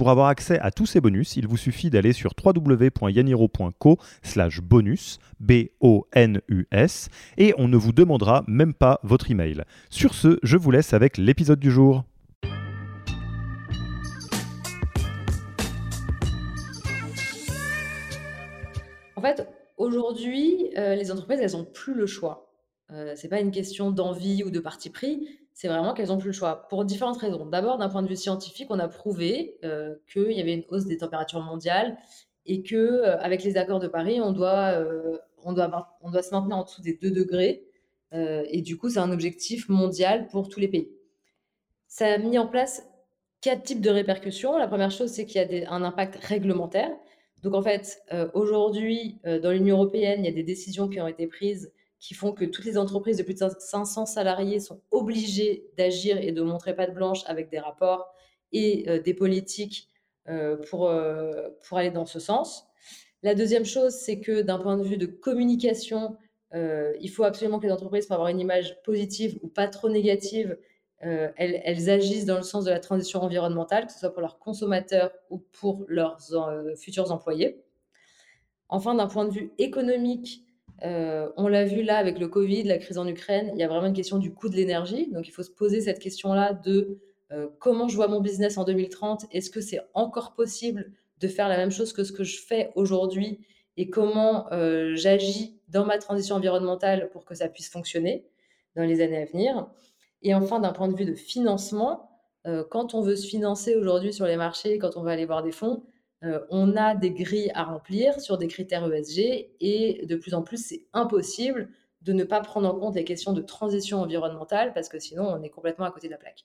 Pour avoir accès à tous ces bonus, il vous suffit d'aller sur www.yaniro.co slash bonus, B-O-N-U-S, et on ne vous demandera même pas votre email. Sur ce, je vous laisse avec l'épisode du jour. En fait, aujourd'hui, euh, les entreprises, elles n'ont plus le choix. Euh, c'est pas une question d'envie ou de parti pris, c'est vraiment qu'elles n'ont plus le choix pour différentes raisons. D'abord, d'un point de vue scientifique, on a prouvé euh, qu'il y avait une hausse des températures mondiales et que euh, avec les accords de Paris, on doit, euh, on doit, on doit se maintenir en dessous des 2 degrés. et du coup, c'est un objectif mondial pour tous les pays. Ça a mis en place quatre types de répercussions. La première chose, c'est qu'il y a un impact réglementaire. Donc en fait, aujourd'hui, dans l'Union européenne, il y a des décisions qui ont été prises qui font que toutes les entreprises de plus de 500 salariés sont obligées d'agir et de montrer pas de blanche avec des rapports et euh, des politiques euh, pour, euh, pour aller dans ce sens. La deuxième chose, c'est que d'un point de vue de communication, il faut absolument que les entreprises, pour avoir une image positive ou pas trop négative, elles, agissent dans le sens de la transition environnementale, que ce soit pour leurs consommateurs ou pour leurs futurs employés. Enfin, d'un point de vue économique, euh, on l'a vu là avec le Covid, la crise en Ukraine, il y a vraiment une question du coût de l'énergie. Donc il faut se poser cette question-là de euh, comment je vois mon business en 2030 Est-ce que c'est encore possible de faire la même chose que ce que je fais aujourd'hui? Et comment euh, j'agis dans ma transition environnementale pour que ça puisse fonctionner dans les années à venir? Et enfin, d'un point de vue de financement, quand on veut se financer aujourd'hui sur les marchés, quand on va aller voir des fonds, euh, on a des grilles à remplir sur des critères ESG et de plus en plus, c'est impossible de ne pas prendre en compte les questions de transition environnementale parce que sinon, on est complètement à côté de la plaque.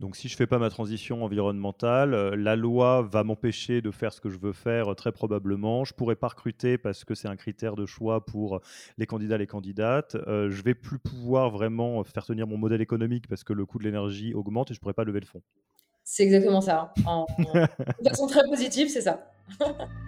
Donc si je ne fais pas ma transition environnementale, euh, la loi va m'empêcher de faire ce que je veux faire euh, très probablement. Je ne pourrai pas recruter parce que c'est un critère de choix pour les candidats et les candidates. je ne vais plus pouvoir vraiment faire tenir mon modèle économique parce que le coût de l'énergie augmente et je ne pourrai pas lever le fonds. C'est exactement ça. En, de façon très positive, c'est ça.